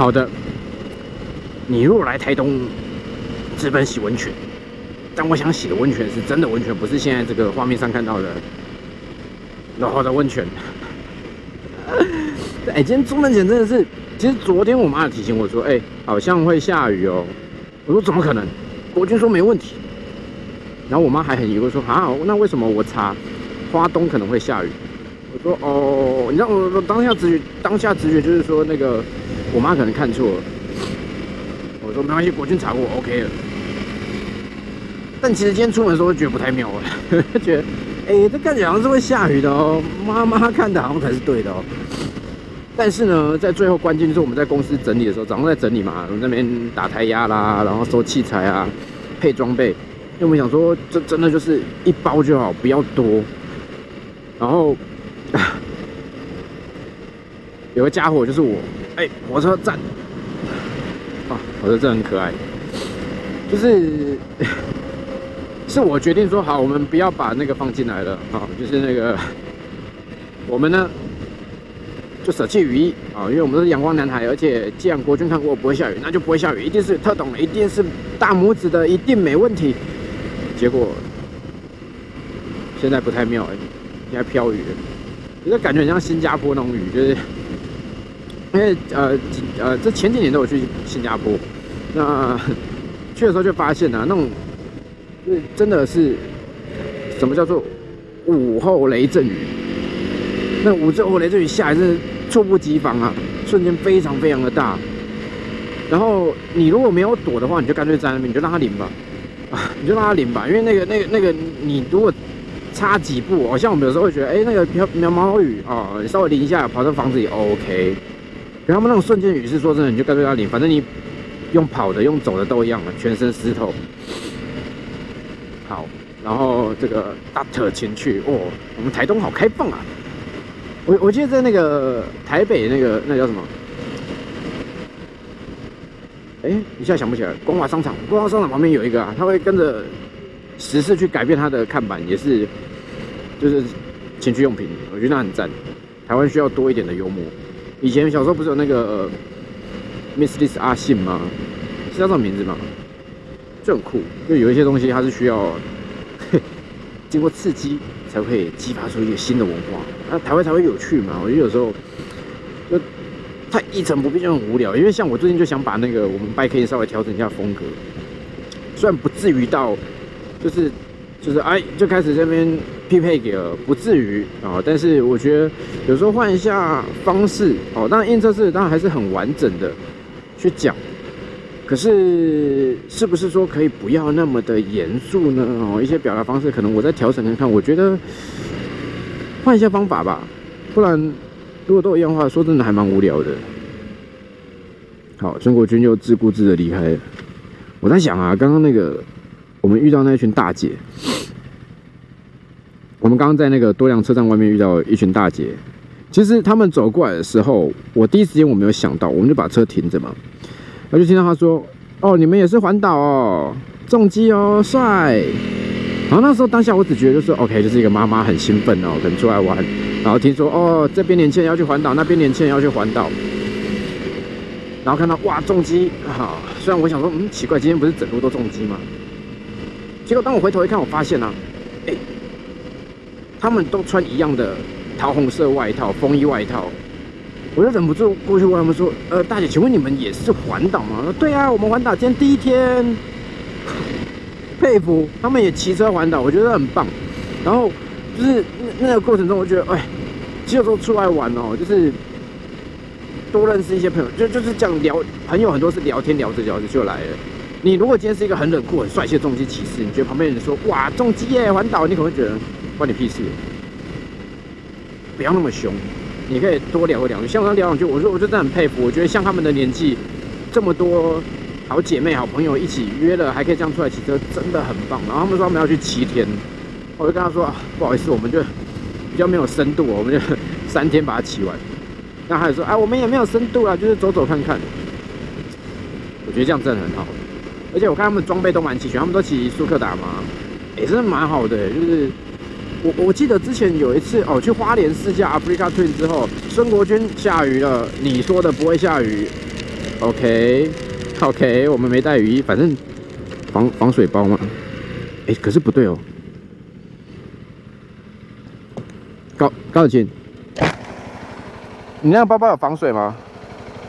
好的，你如果来台东，直奔洗温泉，但我想洗的温泉是真的温泉，不是现在这个画面上看到的老好的温泉。哎，今天出门前真的是，其实昨天我妈提醒我说，哎，好像会下雨哦。我说怎么可能？国军说没问题。然后我妈还很疑惑说，啊，那为什么我查花东可能会下雨？我说哦，你知道我当下直觉，当下直觉就是说那个我妈可能看错了。我说没关系，国军查过，OK 了。但其实今天出门的时候觉得不太妙了，觉得哎，这看起来好像是会下雨的哦。妈妈看的好像才是对的哦。但是呢，在最后关键就是我们在公司整理的时候，早上在整理嘛，我们那边打胎压啦，然后收器材啊，配装备。因为我们想说，这真的就是一包就好，不要多。然后有个家伙就是我，哎，火车站啊，火车站很可爱，就是 是我决定说好，我们不要把那个放进来了啊，就是那个我们呢。就舍弃雨衣啊，因为我们是阳光男孩，而且既然国军看过不会下雨，那就不会下雨，一定是特懂的，一定是大拇指的，一定没问题。结果现在不太妙哎，现在飘雨，觉得感觉很像新加坡那种雨，就是因为呃呃，这前几年都有去新加坡，那去的时候就发现啊，那种是真的是什么叫做午后雷阵雨。那五阵后雷阵雨下来是猝不及防啊，瞬间非常非常的大。然后你如果没有躲的话，你就干脆在那边，你就让它淋吧，啊，你就让它淋吧。因为那个、那个、那个，你如果差几步，好像我们有时候会觉得，哎，那个飘毛毛雨啊，稍微淋一下，跑到房子也 OK。可他们那种瞬间雨是说真的，你就干脆要淋，反正你用跑的、用走的都一样了，全身湿透。好，然后这个大特前去，哦，我们台东好开放啊。我我记得在那个台北那个那叫什么？哎，一下想不起来。光华商场，光华商场旁边有一个啊，他会跟着时事去改变他的看板，也是就是情趣用品。我觉得那很赞。台湾需要多一点的幽默。以前小时候不是有那个 Miss This 阿信吗？是叫这种名字吗？就很酷，就有一些东西它是需要 经过刺激。才会激发出一个新的文化，那台湾才会有趣嘛。我觉得有时候就太一成不变就很无聊。因为像我最近就想把那个我们 b 可以稍微调整一下风格，虽然不至于到就是就是哎就开始这边匹配给了，不至于啊。但是我觉得有时候换一下方式哦，当然印测试当然还是很完整的去讲。可是，是不是说可以不要那么的严肃呢？哦，一些表达方式可能我在调整看看。我觉得换一下方法吧，不然如果都一样的话，说真的还蛮无聊的。好，孙国军又自顾自的离开了。我在想啊，刚刚那个我们遇到那群大姐，我们刚刚在那个多良车站外面遇到一群大姐，其实他们走过来的时候，我第一时间我没有想到，我们就把车停着嘛。我就听到他说：“哦，你们也是环岛哦，重机哦，帅。”然后那时候当下我只觉得就是 OK，就是一个妈妈很兴奋哦，可能出来玩。然后听说哦，这边年轻人要去环岛，那边年轻人要去环岛。然后看到哇，重机哈，虽然我想说，嗯，奇怪，今天不是整路都重机吗？结果当我回头一看，我发现啊，他们都穿一样的桃红色外套，风衣外套。我就忍不住过去问他们说：“呃，大姐，请问你们也是环岛吗？”：“对啊，我们环岛今天第一天，佩服他们也骑车环岛，我觉得很棒。然后就是那那个过程中，我觉得，哎，其实有时候出来玩哦，就是多认识一些朋友，就就是这样聊，朋友很多是聊天聊着聊着就来了。你如果今天是一个很冷酷、很帅气的重机骑士，你觉得旁边人说哇重机耶环岛，你可能会觉得关你屁事，不要那么凶。”你可以多聊两句，像他聊两句，我说我真的很佩服。我觉得像他们的年纪，这么多好姐妹、好朋友一起约了，还可以这样出来骑车，真的很棒。然后他们说他们要去七天，我就跟他说啊不好意思，我们就比较没有深度，我们就三天把它骑完。那他就说啊，我们也没有深度啊，就是走走看看。我觉得这样真的很好，而且我看他们装备都蛮齐全，他们都骑苏克达嘛，也是蛮好的，就是。我我记得之前有一次哦，去花莲试驾 Africa Twin 之后，孙国军下雨了，你说的不会下雨，OK，OK，我们没带雨衣，反正防防水包嘛。哎，可是不对哦。高高子清，你那个包包有防水吗？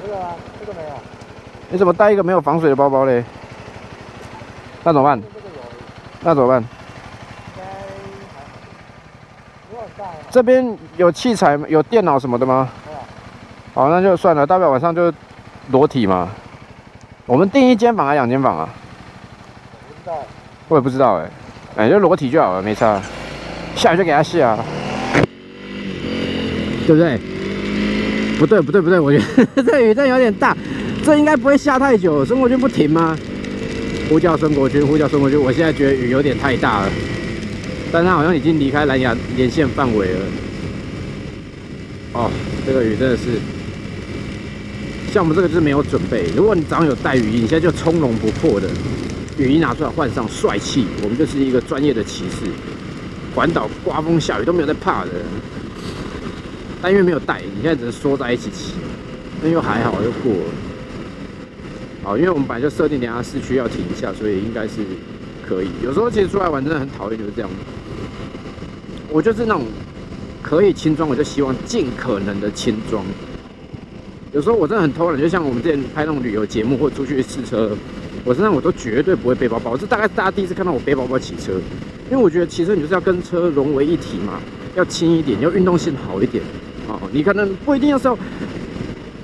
这个啊，这个没有。你怎么带一个没有防水的包包嘞？那怎么办？那怎么办？这边有器材有电脑什么的吗？好，那就算了，大不了晚上就裸体嘛。我们订一间房还是两间房啊？不知道。我也不知道哎，哎，就裸体就好了，没差。下雨就给他卸啊。对不对？不对，不对，不对，我觉得 这雨真有点大，这应该不会下太久。孙国军不停吗？呼叫孙国军，呼叫孙国军。我现在觉得雨有点太大了，但他好像已经离开蓝牙连线范围了。哦，这个雨真的是，像我们这个就是没有准备。如果你早上有带雨衣，你现在就从容不迫的雨衣拿出来换上，帅气。我们就是一个专业的骑士，环岛刮风下雨都没有在怕的。但因为没有带，你现在只能缩在一起骑，那又还好，又过了。好，因为我们本来就设定等下市区要停一下，所以应该是可以。有时候其实出来玩真的很讨厌就是这样。我就是那种可以轻装，我就希望尽可能的轻装。有时候我真的很偷懒，就像我们之前拍那种旅游节目或出去试车，我身上我都绝对不会背包包。这大概大家第一次看到我背包包骑车，因为我觉得骑车你就是要跟车融为一体嘛，要轻一点，要运动性好一点。哦，你可能不一定要是要，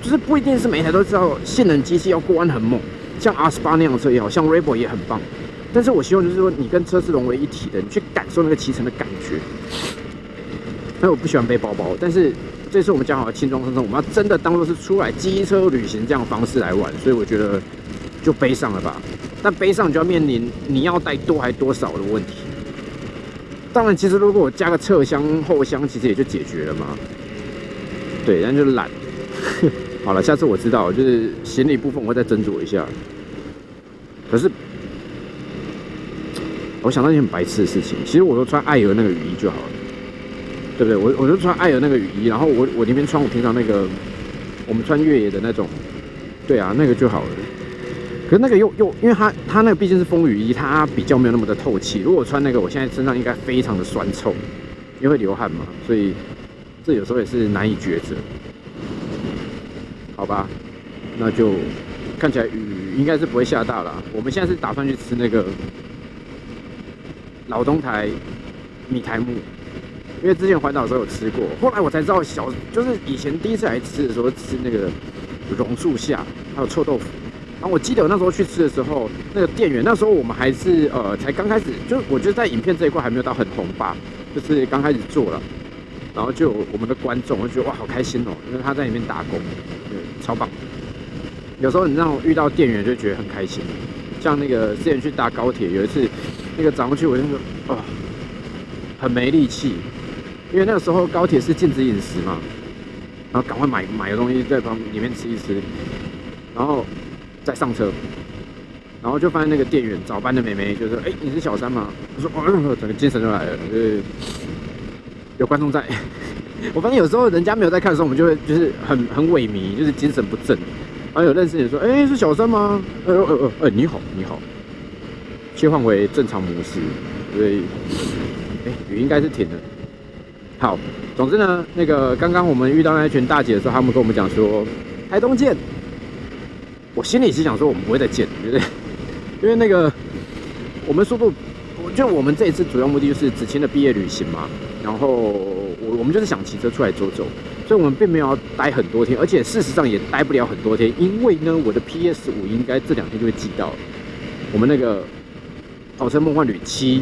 就是不一定是每台都知道性能机器要过弯很猛，像 R 十八那样的车也好像 r e b o 也很棒，但是我希望就是说你跟车是融为一体的，你去感受那个骑乘的感觉。那我不喜欢背包包，但是这次我们讲好了轻装上阵，我们要真的当做是出来机车旅行这样的方式来玩，所以我觉得就背上了吧。但背上就要面临你要带多还多少的问题。当然，其实如果我加个侧箱后箱，其实也就解决了嘛。对，但就懒。好了，下次我知道，就是行李部分我会再斟酌一下。可是，我想到一件很白痴的事情，其实我都穿爱尔那个雨衣就好了，对不对？我我就穿爱尔那个雨衣，然后我我里面穿我平常那个我们穿越野的那种，对啊，那个就好了。可是那个又又，因为它它那个毕竟是风雨衣，它比较没有那么的透气。如果穿那个，我现在身上应该非常的酸臭，因为流汗嘛，所以。这有时候也是难以抉择，好吧，那就看起来雨应该是不会下大了。我们现在是打算去吃那个老东台米台木，因为之前环岛的时候有吃过，后来我才知道小就是以前第一次来吃的时候吃那个榕树下还有臭豆腐。然后我记得我那时候去吃的时候，那个店员那时候我们还是呃才刚开始，就我觉得在影片这一块还没有到很红吧，就是刚开始做了。然后就我们的观众，我觉得哇，好开心哦，因为他在里面打工，对，超棒。有时候你让我遇到店员，就觉得很开心。像那个之前去搭高铁，有一次那个早上去，我就说哦，很没力气，因为那个时候高铁是禁止饮食嘛，然后赶快买买个东西在旁里面吃一吃，然后再上车，然后就发现那个店员早班的美眉就说：“哎，你是小三吗？”我说：“哦，整个精神就来了。”就是。有观众在，我发现有时候人家没有在看的时候，我们就会就是很很萎靡，就是精神不振。然后有认识人说：“哎，是小三吗？”呃呃呃，呃，你好，你好。切换为正常模式，所以，哎，雨应该是停了。好，总之呢，那个刚刚我们遇到那群大姐的时候，他们跟我们讲说台东见。我心里是想说我们不会再见，对不对？因为那个我们速度，就我们这一次主要目的就是子晴的毕业旅行嘛。然后我我们就是想骑车出来走走，所以我们并没有要待很多天，而且事实上也待不了很多天，因为呢，我的 PS 五应该这两天就会寄到。我们那个跑车梦幻旅七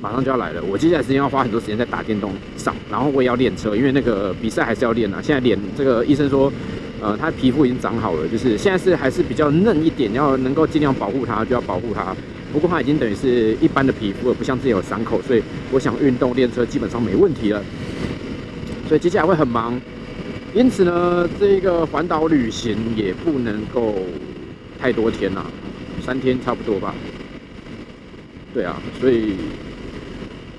马上就要来了，我接下来时间要花很多时间在打电动上，然后我也要练车，因为那个比赛还是要练啊。现在脸这个医生说，呃，他皮肤已经长好了，就是现在是还是比较嫩一点，要能够尽量保护它，就要保护它。不过它已经等于是一般的皮肤了，不像自己有伤口，所以我想运动练车基本上没问题了。所以接下来会很忙，因此呢，这个环岛旅行也不能够太多天呐，三天差不多吧。对啊，所以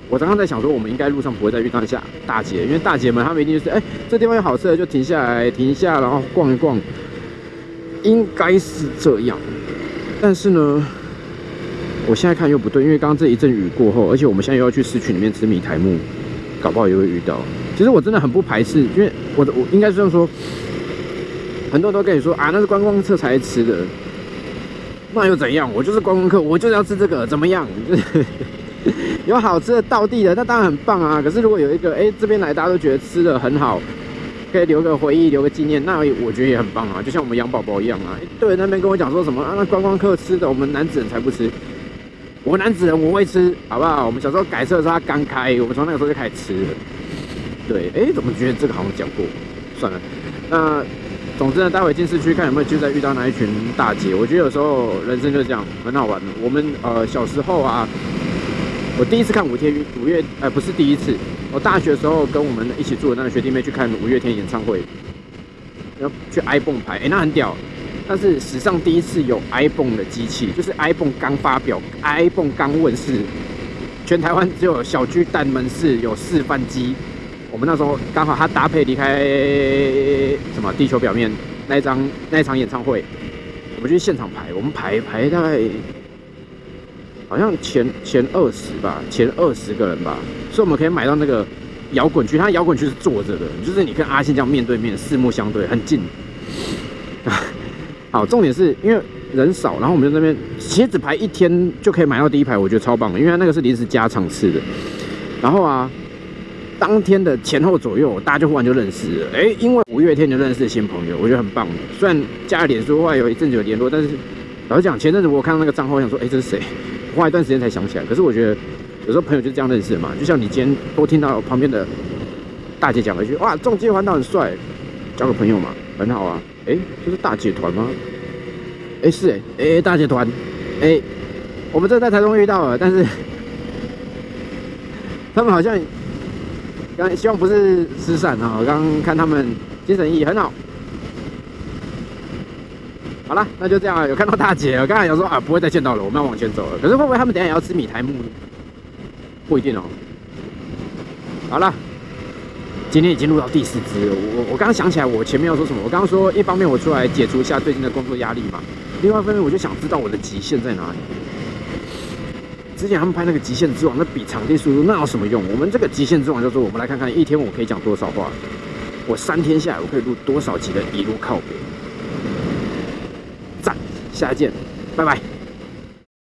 我刚刚在想说，我们应该路上不会再遇到下大姐，因为大姐们她们一定就是，哎，这地方有好吃的就停下来停一下，然后逛一逛。应该是这样，但是呢，我现在看又不对，因为刚刚这一阵雨过后，而且我们现在又要去市区里面吃米苔木，搞不好也会遇到。其实我真的很不排斥，因为我我应该是这样说，很多人都跟你说啊，那是观光客才吃的，那又怎样？我就是观光客，我就是要吃这个，怎么样？有好吃的道地的，那当然很棒啊。可是如果有一个哎这边来大家都觉得吃的很好，可以留个回忆，留个纪念，那我觉得也很棒啊。就像我们养宝宝一样啊，对那边跟我讲说什么啊，那观光客吃的，我们男子人才不吃。我男子人我会吃，好不好？我们小时候改车的时候他刚开，我们从那个时候就开始吃了。对，哎，怎么觉得这个好像讲过？算了，那总之呢，待会进市区看有没有就在遇到那一群大姐。我觉得有时候人生就是这样，很好玩的。我们呃小时候啊，我第一次看五天五月，呃不是第一次，我大学的时候跟我们一起住的那个学弟妹去看五月天演唱会，要去 iPhone 排，哎那很屌。但是史上第一次有 iPhone 的机器，就是 iPhone 刚发表，iPhone 刚问世，全台湾只有小巨蛋门市有示范机。我们那时候刚好他搭配离开什么地球表面那一张那一场演唱会，我们去现场排，我们排排大概好像前前二十吧，前二十个人吧，所以我们可以买到那个摇滚区，它摇滚区是坐着的，就是你跟阿信这样面对面，四目相对，很近。好，重点是因为人少，然后我们在那边其实只排一天就可以买到第一排，我觉得超棒的，因为那个是临时加场次的，然后啊。当天的前后左右，大家就忽然就认识了。哎，因为五月天就认识新朋友，我觉得很棒。虽然加了脸书，后来有一阵子有联络，但是老实讲，前阵子我看到那个账号，我想说，哎，这是谁？花一段时间才想起来。可是我觉得有时候朋友就是这样认识的嘛。就像你今天多听到旁边的大姐讲了一句，哇，中街环岛很帅，交个朋友嘛，很好啊。哎，这是大姐团吗？哎，是哎，哎，大姐团，哎，我们这在台中遇到了，但是 他们好像。希望不是失散啊！我刚刚看他们精神奕奕，很好。好了，那就这样啊。有看到大姐，我刚才想说啊，不会再见到了，我们要往前走了。可是会不会他们等下也要吃米苔木呢？不一定哦。好了，今天已经录到第四支。我我刚刚想起来，我前面要说什么？我刚刚说，一方面我出来解除一下最近的工作压力嘛，另外一方面我就想知道我的极限在哪里。之前他们拍那个《极限之王》，那比场地速度那有什么用？我们这个《极限之王》叫做，我们来看看一天我可以讲多少话，我三天下来我可以录多少集的一路靠北，赞，下一见，拜拜。